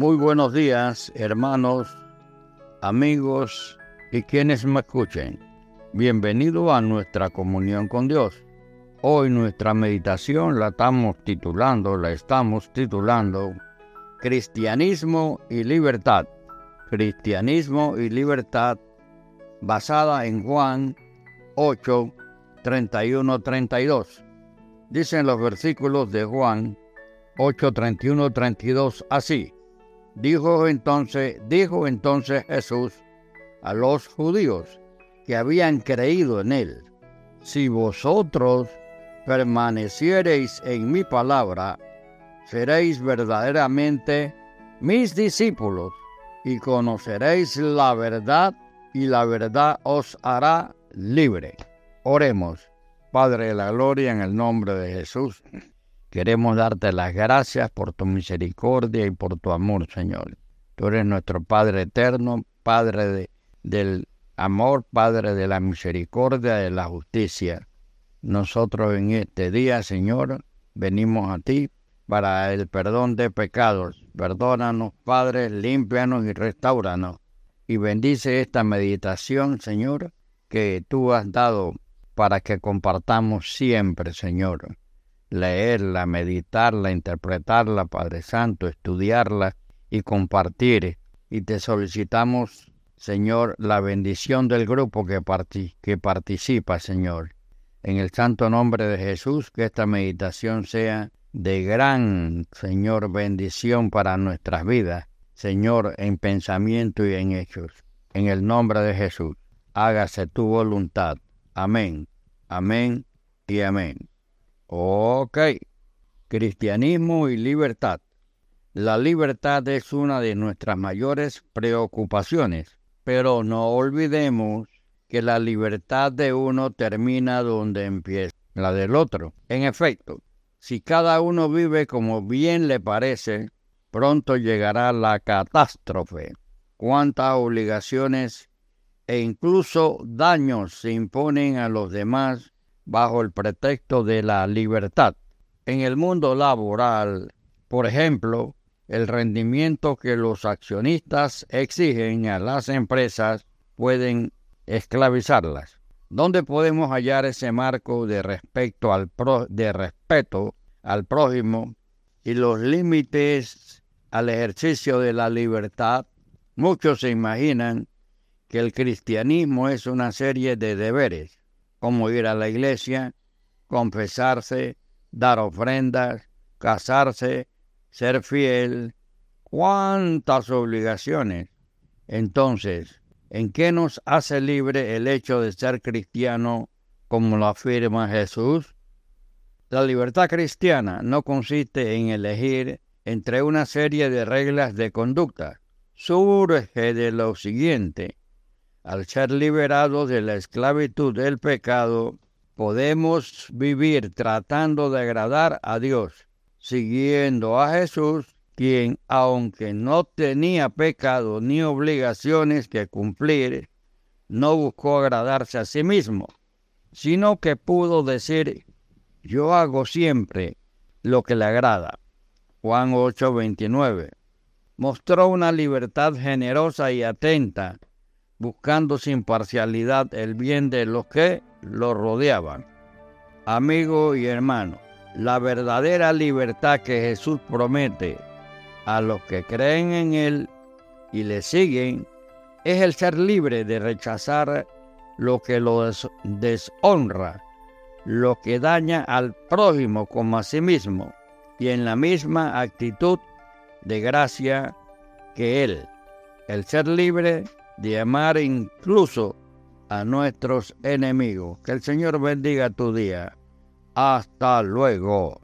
Muy buenos días, hermanos, amigos y quienes me escuchen. Bienvenido a nuestra comunión con Dios. Hoy nuestra meditación la estamos titulando, la estamos titulando Cristianismo y Libertad. Cristianismo y Libertad basada en Juan 8, 31, 32. Dicen los versículos de Juan 8, 31, 32 así. Dijo entonces, dijo entonces Jesús a los judíos que habían creído en él, si vosotros permaneciereis en mi palabra, seréis verdaderamente mis discípulos y conoceréis la verdad y la verdad os hará libre. Oremos, Padre de la Gloria, en el nombre de Jesús. Queremos darte las gracias por tu misericordia y por tu amor, Señor. Tú eres nuestro Padre eterno, Padre de, del amor, Padre de la misericordia, de la justicia. Nosotros en este día, Señor, venimos a ti para el perdón de pecados. Perdónanos, Padre, límpianos y restauranos. Y bendice esta meditación, Señor, que tú has dado para que compartamos siempre, Señor leerla, meditarla, interpretarla, Padre Santo, estudiarla y compartir. Y te solicitamos, Señor, la bendición del grupo que, que participa, Señor. En el santo nombre de Jesús, que esta meditación sea de gran, Señor, bendición para nuestras vidas, Señor, en pensamiento y en hechos. En el nombre de Jesús, hágase tu voluntad. Amén, amén y amén. Ok. Cristianismo y libertad. La libertad es una de nuestras mayores preocupaciones, pero no olvidemos que la libertad de uno termina donde empieza la del otro. En efecto, si cada uno vive como bien le parece, pronto llegará la catástrofe. Cuántas obligaciones e incluso daños se imponen a los demás bajo el pretexto de la libertad. En el mundo laboral, por ejemplo, el rendimiento que los accionistas exigen a las empresas pueden esclavizarlas. ¿Dónde podemos hallar ese marco de, respecto al de respeto al prójimo y los límites al ejercicio de la libertad? Muchos se imaginan que el cristianismo es una serie de deberes como ir a la iglesia, confesarse, dar ofrendas, casarse, ser fiel. ¿Cuántas obligaciones? Entonces, ¿en qué nos hace libre el hecho de ser cristiano como lo afirma Jesús? La libertad cristiana no consiste en elegir entre una serie de reglas de conducta. Surge de lo siguiente al ser liberados de la esclavitud del pecado, podemos vivir tratando de agradar a Dios, siguiendo a Jesús, quien, aunque no tenía pecado ni obligaciones que cumplir, no buscó agradarse a sí mismo, sino que pudo decir, yo hago siempre lo que le agrada. Juan 8:29. Mostró una libertad generosa y atenta buscando sin parcialidad el bien de los que lo rodeaban. Amigo y hermano, la verdadera libertad que Jesús promete a los que creen en Él y le siguen es el ser libre de rechazar lo que lo deshonra, lo que daña al prójimo como a sí mismo, y en la misma actitud de gracia que Él. El ser libre de amar incluso a nuestros enemigos. Que el Señor bendiga tu día. Hasta luego.